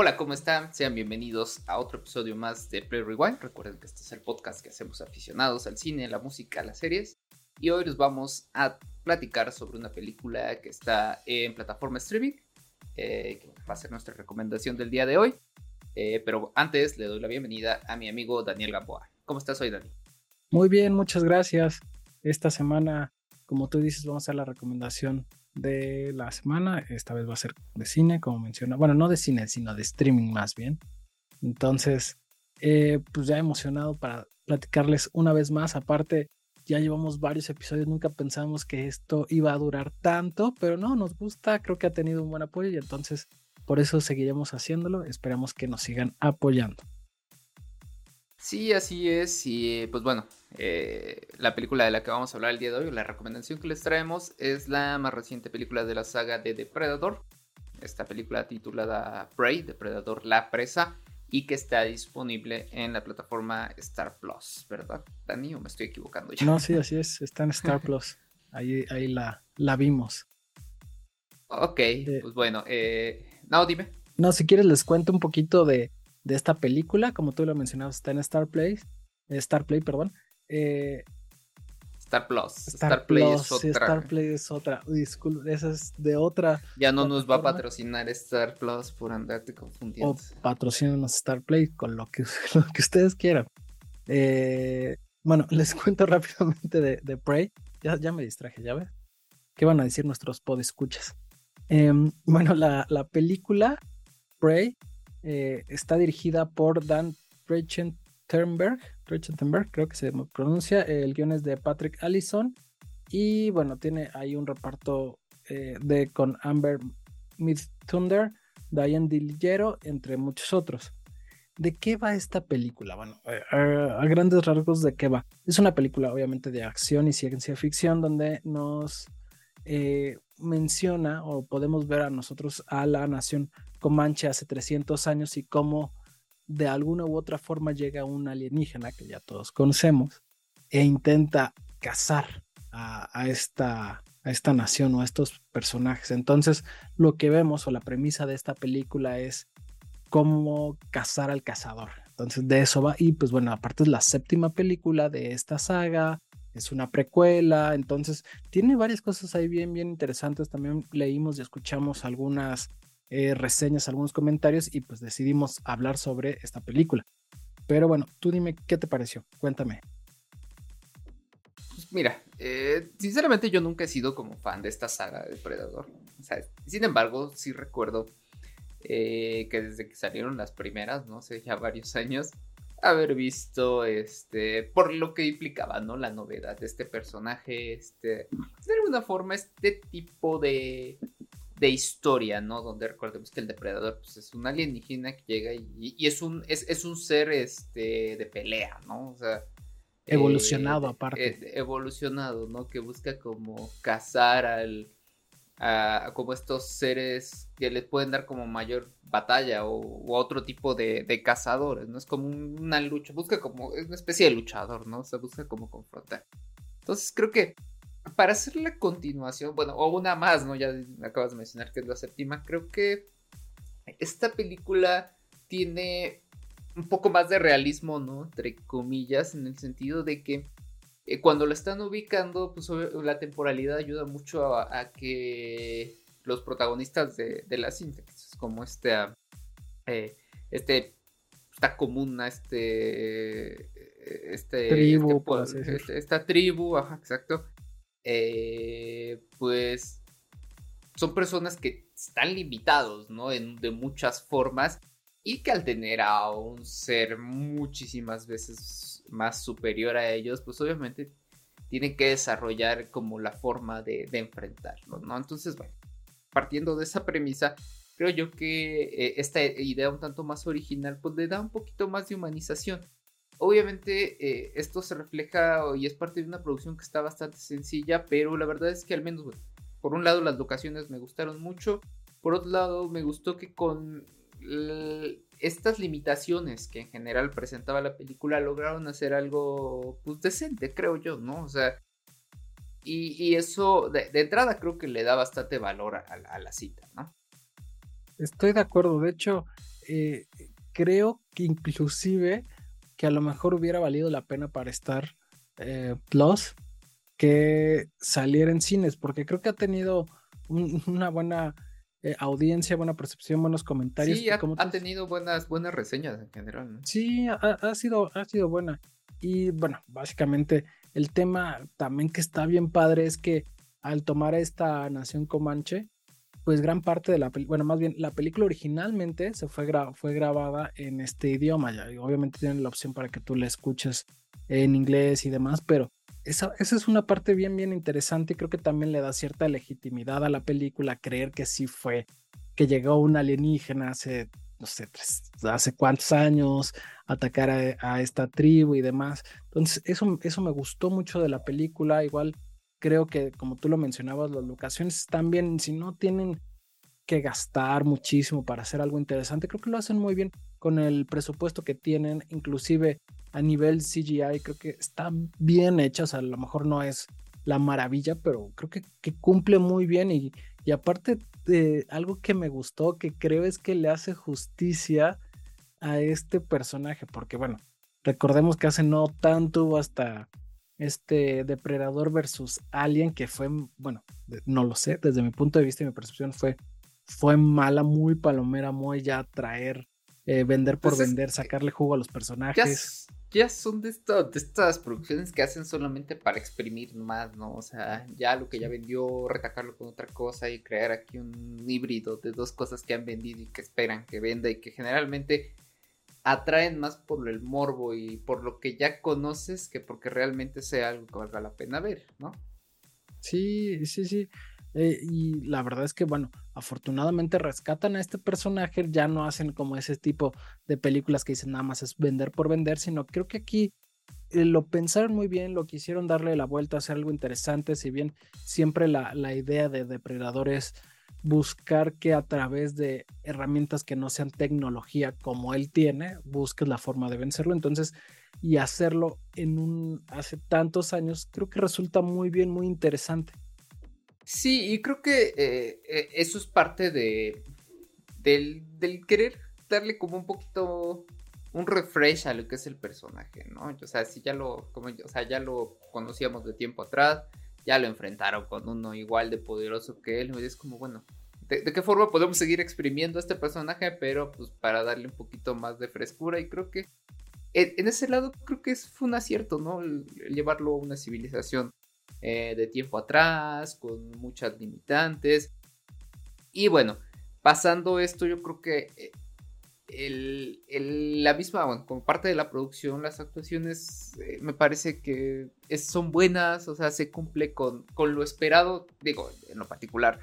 Hola, ¿cómo están? Sean bienvenidos a otro episodio más de Play Rewind. Recuerden que este es el podcast que hacemos aficionados al cine, la música, las series. Y hoy nos vamos a platicar sobre una película que está en plataforma streaming, eh, que va a ser nuestra recomendación del día de hoy. Eh, pero antes le doy la bienvenida a mi amigo Daniel Gamboa. ¿Cómo estás hoy, Dani? Muy bien, muchas gracias. Esta semana, como tú dices, vamos a hacer la recomendación de la semana. Esta vez va a ser de cine, como menciona. Bueno, no de cine, sino de streaming más bien. Entonces, eh, pues ya emocionado para platicarles una vez más. Aparte, ya llevamos varios episodios, nunca pensamos que esto iba a durar tanto, pero no, nos gusta, creo que ha tenido un buen apoyo y entonces por eso seguiremos haciéndolo. Esperamos que nos sigan apoyando. Sí, así es. Y pues bueno, eh, la película de la que vamos a hablar el día de hoy, la recomendación que les traemos, es la más reciente película de la saga de Depredador. Esta película titulada Prey, Depredador La Presa, y que está disponible en la plataforma Star Plus, ¿verdad, Dani? ¿O me estoy equivocando ya? No, sí, así es, está en Star Plus. Ahí, ahí la, la vimos. Ok, eh, pues bueno, eh, no, dime. No, si quieres les cuento un poquito de, de esta película, como tú lo mencionabas, está en Star Play, Star Play, perdón. Eh, Star Plus. Star, Play es otra. Star Play es otra. Disculpe, esa es de otra. Ya no nos va a patrocinar Star Plus por andarte confundiendo. O patrocinan Star Play con lo que, lo que ustedes quieran. Eh, bueno, les cuento rápidamente de, de Prey. Ya, ya me distraje, ya ves. ¿Qué van a decir nuestros podescuchas? Eh, bueno, la, la película Prey eh, está dirigida por Dan Trachtenberg, creo que se pronuncia. El guion es de Patrick Allison. Y bueno, tiene ahí un reparto eh, de con Amber Thunder, Diane Dillero, entre muchos otros. ¿De qué va esta película? Bueno, a grandes rasgos, ¿de qué va? Es una película, obviamente, de acción y ciencia ficción, donde nos menciona o podemos ver a nosotros a la nación Comanche hace 300 años y cómo de alguna u otra forma llega un alienígena que ya todos conocemos e intenta cazar a, esta, a esta nación o a estos personajes. Entonces, lo que vemos o la premisa de esta película es cómo cazar al cazador. Entonces, de eso va. Y pues bueno, aparte es la séptima película de esta saga es una precuela, entonces tiene varias cosas ahí bien, bien interesantes. También leímos y escuchamos algunas eh, reseñas, algunos comentarios y pues decidimos hablar sobre esta película. Pero bueno, tú dime qué te pareció, cuéntame. Pues mira, eh, sinceramente yo nunca he sido como fan de esta saga de Predador. sin embargo, sí recuerdo eh, que desde que salieron las primeras, no sé, ya varios años, haber visto este por lo que implicaba no la novedad de este personaje este de alguna forma este tipo de de historia no donde recordemos que el depredador pues, es un alienígena que llega y, es un es, un ser este de pelea no o sea evolucionado eh, aparte. eh, evolucionado no que busca como cazar al como estos seres que les pueden dar como mayor batalla o, otro tipo de, cazadores, ¿no? Es como una lucha, busca como, es una especie de luchador, ¿no? O busca como confrontar. Entonces creo que para hacer la continuación, bueno, o una más, ¿no? Ya acabas de mencionar que es la séptima, creo que esta película tiene un poco más de realismo, ¿no? Entre comillas, en el sentido de que eh, cuando lo están ubicando, pues la temporalidad ayuda mucho a, que los protagonistas de, la cinta, como este, eh, este, esta comuna, este, este, tribu, este, esta tribu, ajá, exacto, eh, pues son personas que están limitados, ¿no? de muchas formas y que al tener a un ser muchísimas veces más superior a ellos, pues obviamente tienen que desarrollar como la forma de, enfrentarlo, ¿no? Entonces, bueno, partiendo de esa premisa, creo yo que eh, esta idea un tanto más original, pues le da un poquito más de humanización. Obviamente eh, esto se refleja y es parte de una producción que está bastante sencilla, pero la verdad es que al menos, por un lado las locaciones me gustaron mucho, por otro lado me gustó que con estas limitaciones que en general presentaba la película lograron hacer algo pues decente, creo yo, ¿no? O sea, y, eso de, entrada creo que le da bastante valor a, la cita, ¿no? Estoy de acuerdo, de hecho, eh, creo que inclusive que a lo mejor hubiera valido la pena para Star eh, Plus que saliera en cines, porque creo que ha tenido una buena eh, audiencia, buena percepción, buenos comentarios. Sí, ha, tenido buenas, buenas reseñas en general. Sí, ha, sido, ha sido buena. Y bueno, básicamente el tema también que está bien padre es que al tomar esta nación comanche, pues gran parte de la película, bueno, más bien la película originalmente se fue, fue grabada en este idioma, ya, y obviamente tienen la opción para que tú la escuches en inglés y demás, pero esa, esa, es una parte bien, bien interesante y creo que también le da cierta legitimidad a la película creer que sí fue, que llegó un alienígena hace, no sé, hace cuántos años, atacar a, a, esta tribu y demás. Entonces, eso, eso me gustó mucho de la película, igual creo que, como tú lo mencionabas, las locaciones están bien, si no tienen que gastar muchísimo para hacer algo interesante, creo que lo hacen muy bien con el presupuesto que tienen, inclusive a nivel CGI, creo que están bien hechas, a lo mejor no es la maravilla, pero creo que, que cumple muy bien y, y aparte de algo que me gustó, que creo es que le hace justicia a este personaje, porque bueno, recordemos que hace no tanto hasta este Depredador versus Alien, que fue, bueno, no lo sé, desde mi punto de vista y mi percepción fue, fue mala, muy palomera, muy ya traer, eh, vender por pues vender, sacarle jugo a los personajes. Ya, son de, de estas producciones que hacen solamente para exprimir más, ¿no? O sea, ya lo que ya vendió, retacarlo con otra cosa y crear aquí un híbrido de dos cosas que han vendido y que esperan que venda y que generalmente atraen más por el morbo y por lo que ya conoces que porque realmente sea algo que valga la pena ver, ¿no? Sí, sí, sí. Eh, y la verdad es que, bueno, afortunadamente rescatan a este personaje, ya no hacen como ese tipo de películas que dicen nada más es vender por vender, sino creo que aquí eh, lo pensaron muy bien, lo quisieron darle la vuelta hacer algo interesante, si bien siempre la, la idea de depredadores buscar que a través de herramientas que no sean tecnología como él tiene, busques la forma de vencerlo. Entonces, y hacerlo en un hace tantos años, creo que resulta muy bien, muy interesante. Sí, y creo que eh, eh, eso es parte de del, querer darle como un poquito un refresh a lo que es el personaje, ¿no? O sea, si ya lo, como, o sea, ya lo conocíamos de tiempo atrás, ya lo enfrentaron con uno igual de poderoso que él. Y es como, bueno, ¿de, qué forma podemos seguir exprimiendo este personaje? Pero pues para darle un poquito más de frescura. Y creo que en, ese lado creo que fue un acierto, ¿no? llevarlo a una civilización eh, de tiempo atrás, con muchas limitantes. Y bueno, pasando esto, yo creo que eh, la misma, como parte de la producción, las actuaciones eh, me parece que son buenas, o sea, se cumple con, con lo esperado, digo, en lo particular.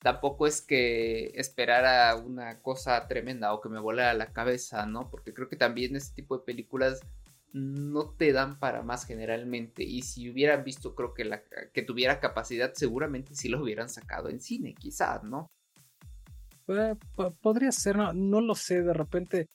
Tampoco es que esperara una cosa tremenda o que me volara la cabeza, ¿no? Porque creo que también este tipo de películas no te dan para más generalmente. Y si hubieran visto, creo que, la, que tuviera capacidad, seguramente sí lo hubieran sacado en cine, quizás, ¿no? Eh, podría ser, no, lo sé, de repente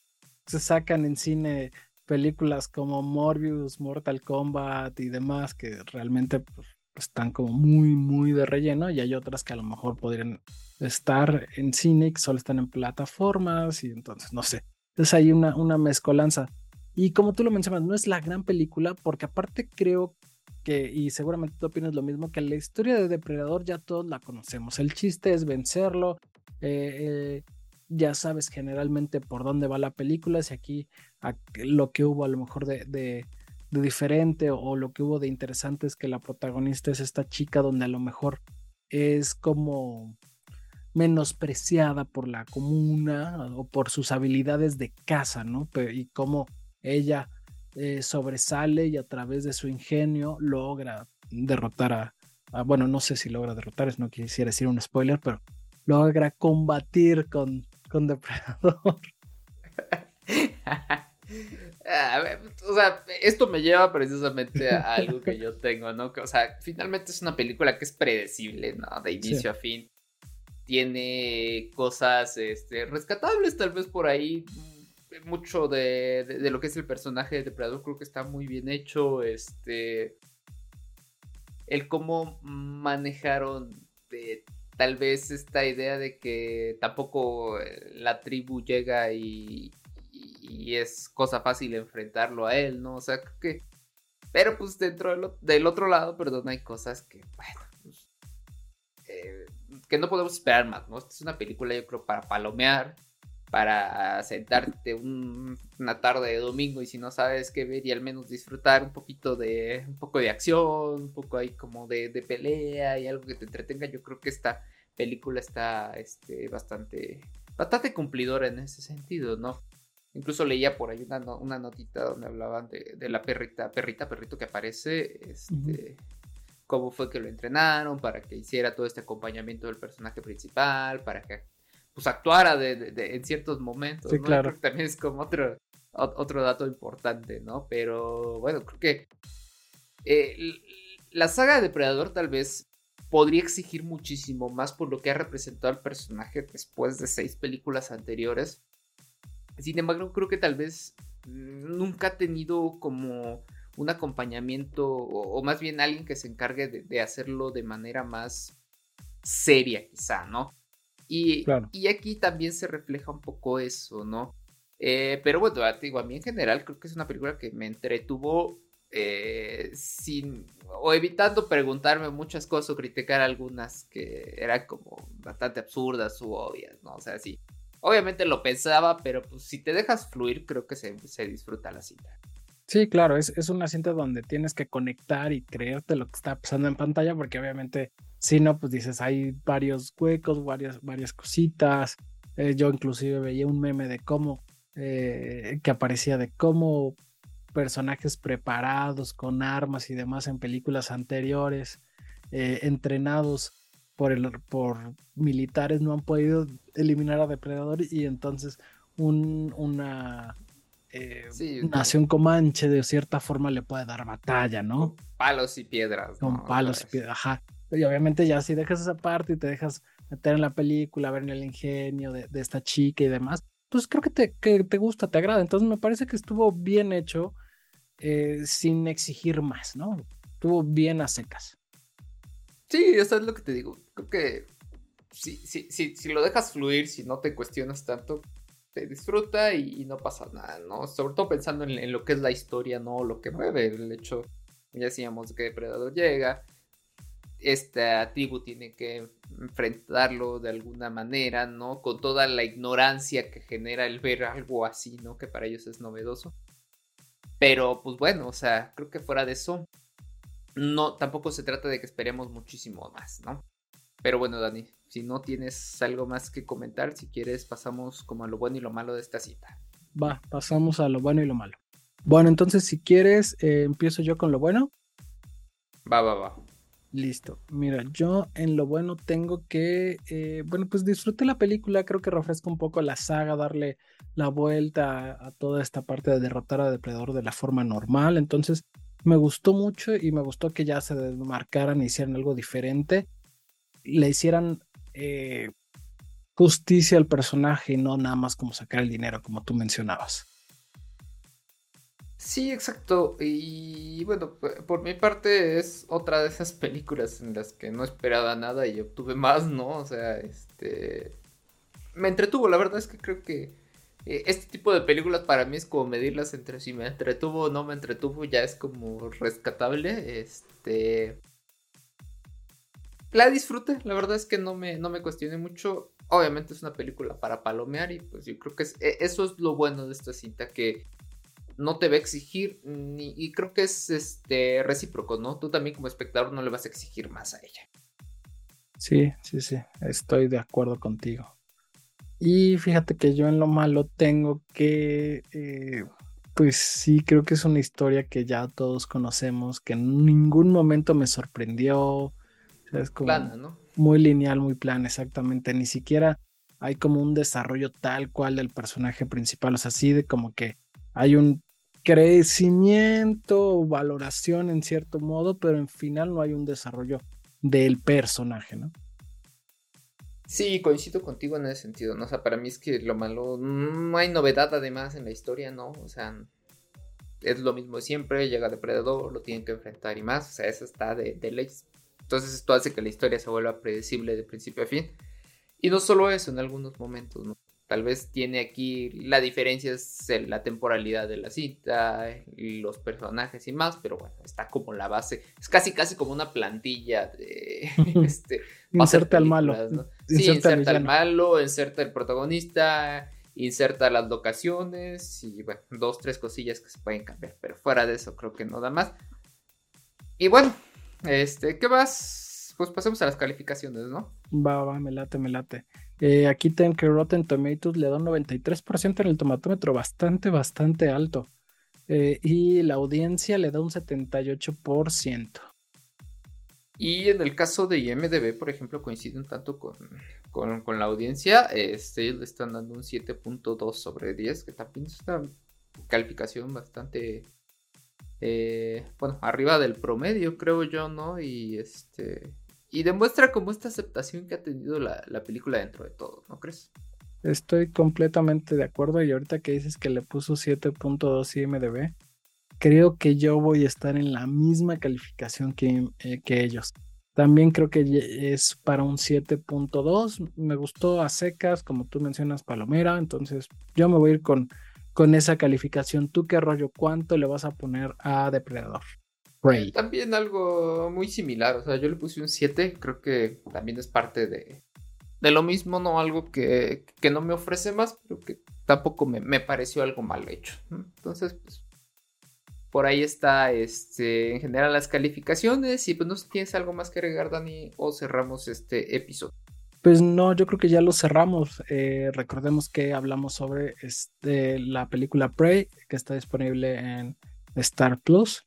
se sacan en cine películas como Morbius, Mortal Kombat y demás que realmente pues, están como muy, muy de relleno y hay otras que a lo mejor podrían estar en cine que solo están en plataformas y entonces no sé. Es ahí una, una mezcolanza. Y como tú lo mencionas, no es la gran película porque aparte creo que, y seguramente tú opinas lo mismo, que la historia de Depredador ya todos la conocemos. El chiste es vencerlo, eh, ya sabes generalmente por dónde va la película, si aquí lo que hubo a lo mejor de, diferente o, lo que hubo de interesante es que la protagonista es esta chica donde a lo mejor es como menospreciada por la comuna o por sus habilidades de caza, ¿no? Y cómo ella eh, sobresale y a través de su ingenio logra derrotar a, a, bueno, no sé si logra derrotar, no quisiera decir un spoiler, pero logra combatir con, con Depredador. o sea, esto me lleva precisamente a algo que yo tengo, ¿no? o sea, finalmente es una película que es predecible, ¿no? De inicio a fin. Tiene cosas este, rescatables, tal vez por ahí. Mucho de, de, lo que es el personaje de Depredador creo que está muy bien hecho. Este. El cómo manejaron tal vez esta idea de que tampoco eh, la tribu llega y, y, es cosa fácil enfrentarlo a él, ¿no? O sea, creo que... Pero pues dentro del, otro lado, perdón, hay cosas que, bueno, pues, eh, que no podemos esperar más, ¿no? Esta es una película yo creo para palomear, para sentarte una tarde de domingo y si no sabes qué ver y al menos disfrutar un poquito de un poco de acción, un poco ahí como de, pelea y algo que te entretenga, yo creo que esta película está este, bastante bastante cumplidora en ese sentido, ¿no? Incluso leía por ahí una, una notita donde hablaban de, de, la perrita, perrita, perrito que aparece, este, cómo fue que lo entrenaron para que hiciera todo este acompañamiento del personaje principal, para que pues actuara de, en ciertos momentos. Sí, claro. también es como otro, otro dato importante, ¿no? Pero bueno, creo que eh, la saga de Depredador tal vez podría exigir muchísimo más por lo que ha representado al personaje después de seis películas anteriores. Sin embargo, creo que tal vez nunca ha tenido como un acompañamiento o, más bien alguien que se encargue de hacerlo de manera más seria quizá, ¿no? Y, y aquí también se refleja un poco eso, ¿no? Eh, pero bueno, digo, a mí en general creo que es una película que me entretuvo eh, sin o evitando preguntarme muchas cosas o criticar algunas que eran como bastante absurdas u obvias, ¿no? O sea, sí, obviamente lo pensaba, pero pues si te dejas fluir creo que se, se disfruta la cinta. Sí, claro, es, es una cinta donde tienes que conectar y creerte lo que está pasando en pantalla porque obviamente si no, pues dices, hay varios huecos, varias, varias cositas. Eh, yo inclusive veía un meme de cómo, eh, que aparecía de cómo personajes preparados con armas y demás en películas anteriores, eh, entrenados por, el, por militares, no han podido eliminar a Depredador y entonces un, una nación comanche de cierta forma le puede dar batalla, ¿no? Con palos y piedras. Con palos y piedras, ajá. Y obviamente ya si dejas esa parte y te dejas meter en la película, ver en el ingenio de, esta chica y demás, pues creo que te, que te gusta, te agrada. Entonces me parece que estuvo bien hecho eh, sin exigir más, ¿no? Estuvo bien a secas. Sí, eso es lo que te digo. Creo que si, si, si, si lo dejas fluir, si no te cuestionas tanto, te disfruta y, no pasa nada, ¿no? Sobre todo pensando en, en, lo que es la historia, ¿no? Lo que mueve, el hecho, ya decíamos que Depredador llega, esta tribu tiene que enfrentarlo de alguna manera, ¿no? Con toda la ignorancia que genera el ver algo así, ¿no? Que para ellos es novedoso. Pero pues bueno, o sea, creo que fuera de eso, no, tampoco se trata de que esperemos muchísimo más, ¿no? Pero bueno, Dani, si no tienes algo más que comentar, si quieres pasamos como a lo bueno y lo malo de esta cita. Va, pasamos a lo bueno y lo malo. Bueno, entonces si quieres, eh, empiezo yo con lo bueno. Va, va, va. Listo. Mira, yo en lo bueno tengo que, eh, bueno, pues disfruté la película, creo que refresca un poco la saga, darle la vuelta a, toda esta parte de derrotar a Depredador de la forma normal. Entonces, me gustó mucho y me gustó que ya se desmarcaran y hicieran algo diferente. Le hicieran eh, justicia al personaje y no nada más como sacar el dinero, como tú mencionabas. Sí, exacto. Y bueno, por mi parte es otra de esas películas en las que no esperaba nada y obtuve más, ¿no? O sea, este... Me entretuvo, la verdad es que creo que eh, este tipo de películas para mí es como medirlas entre si me entretuvo o no me entretuvo, ya es como rescatable. Este... La disfruté, la verdad es que no me, no me cuestioné mucho. Obviamente es una película para palomear y pues yo creo que e, eso es lo bueno de esta cinta, que no te va a exigir ni, y creo que es este recíproco, ¿no? Tú también como espectador no le vas a exigir más a ella. Sí, sí, sí, estoy de acuerdo contigo. Y fíjate que yo en lo malo tengo que, eh, pues sí, creo que es una historia que ya todos conocemos, que en ningún momento me sorprendió. es como plana, ¿no? Muy lineal, muy plana, exactamente. Ni siquiera hay como un desarrollo tal cual del personaje principal, o sea, así de como que hay un crecimiento o valoración en cierto modo, pero en final no hay un desarrollo del personaje, ¿no? Sí, coincido contigo en ese sentido, ¿no? O sea, para mmí es que lo malo, no hay novedad además en la historia, ¿no? O sea, es lo mismo de siempre, llega Depredador, lo tienen que enfrentar y más, o sea, eso está de, de ley. Entonces esto hace que la historia se vuelva predecible de principio a fin. Y no solo eso, en algunos momentos, ¿no? Tal vez tiene aquí la diferencia es la temporalidad de la cinta, y los personajes y más, pero bueno, está como la base. Es casi casi como una plantilla de este inserta al malo. Sí, inserta al malo, inserta el protagonista, inserta las locaciones y bueno, dos, tres cosillas que se pueden cambiar. Pero fuera de eso, creo que no da más. Y bueno, este, ¿qué más? Pues pasemos a las calificaciones, ¿no? Va, va, me late, me late. Aquí tengo que Rotten Tomatoes le da un 93% en el tomatómetro, bastante, bastante alto. Eh, y la audiencia le da un 78%. Y en el caso de IMDB, por ejemplo, coincide un tanto con, con, la audiencia. Este, le están dando un 7.2 sobre 10, que también es una calificación bastante, eh, bueno, arriba del promedio, creo yo, ¿no? Y este, y demuestra como esta aceptación que ha tenido la, película dentro de todo, ¿no crees? Estoy completamente de acuerdo y ahorita que dices que le puso 7.2 IMDB, creo que yo voy a estar en la misma calificación que, eh, que ellos. También creo que es para un 7.2. Me gustó a secas, como tú mencionas, Palomera. Entonces yo me voy a ir con, con esa calificación. ¿Tú qué rollo? ¿Cuánto le vas a poner a Depredador? También algo muy similar, o sea, yo le puse un 7, creo que también es parte de, de lo mismo, no algo que, que, no me ofrece más, pero que tampoco me, me, pareció algo mal hecho. Entonces, pues, por ahí está, este, en general las calificaciones y pues no sé si tienes algo más que agregar, Dani, o cerramos este episodio. Pues no, yo creo que ya lo cerramos. Eh, recordemos que hablamos sobre este, la película Prey, que está disponible en Star Plus.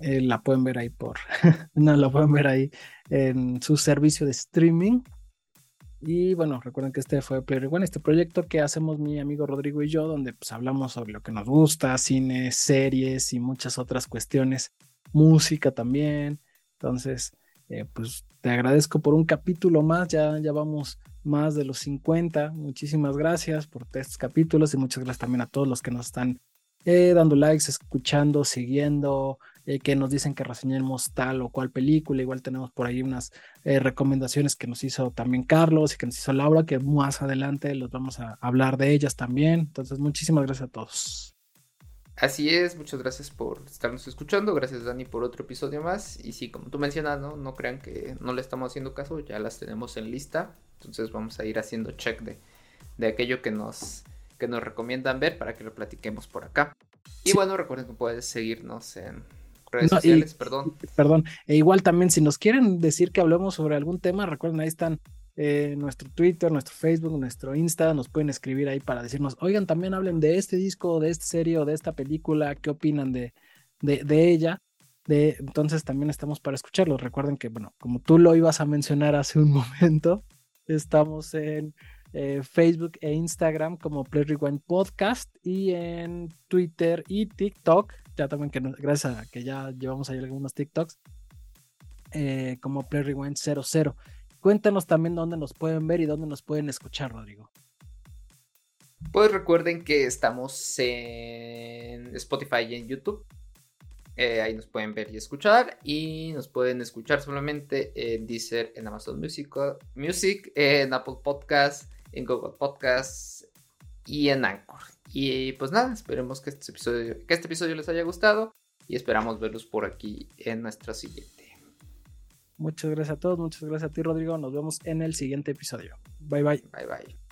Eh, la pueden ver ahí por, no, la pueden ver ahí en su servicio de streaming. Y bueno, recuerden que este fue Player One, este proyecto que hacemos mi amigo Rodrigo y yo, donde pues hablamos sobre lo que nos gusta, cine, series y muchas otras cuestiones, música también. Entonces, eh, pues te agradezco por un capítulo más, ya, ya vamos más de los 50. Muchísimas gracias por estos capítulos y muchas gracias también a todos los que nos están eh, dando likes, escuchando, siguiendo, eh, que nos dicen que reseñemos tal o cual película. Igual tenemos por ahí unas eh, recomendaciones que nos hizo también Carlos y que nos hizo Laura, que más adelante los vamos a hablar de ellas también. Entonces, muchísimas gracias a todos. Así es, muchas gracias por estarnos escuchando, gracias Dani por otro episodio más. Y sí, como tú mencionas, no, no crean que no le estamos haciendo caso, ya las tenemos en lista. Entonces vamos a ir haciendo check de, de aquello que nos, que nos recomiendan ver para que lo platiquemos por acá. Y bueno, recuerden que puedes seguirnos en redes sociales, perdón. Perdón. E igual también, si nos quieren decir que hablemos sobre algún tema, recuerden, ahí están eh, nuestro Twitter, nuestro Facebook, nuestro Insta, nos pueden escribir ahí para decirnos, oigan, también hablen de este disco, de esta serie o de esta película, qué opinan de, de, ella. De, entonces también estamos para escucharlos. Recuerden que, bueno, como tú lo ibas a mencionar hace un momento, estamos en eh, Facebook e Instagram como Play Rewind Podcast y en Twitter y TikTok ya también que gracias a que ya llevamos ahí algunos TikToks, eh, como Play Rewind 00. Cuéntanos también dónde nos pueden ver y dónde nos pueden escuchar, Rodrigo. Pues recuerden que estamos en Spotify y en YouTube. Eh, ahí nos pueden ver y escuchar. Y nos pueden escuchar solamente en Deezer, en Amazon Music, Music en Apple Podcasts, en Google Podcasts y en Anchor. Y pues nada, esperemos que este episodio, que este episodio les haya gustado y esperamos verlos por aquí en nuestra siguiente. Muchas gracias a todos, muchas gracias a ti Rodrigo, nos vemos en el siguiente episodio. Bye bye. Bye bye.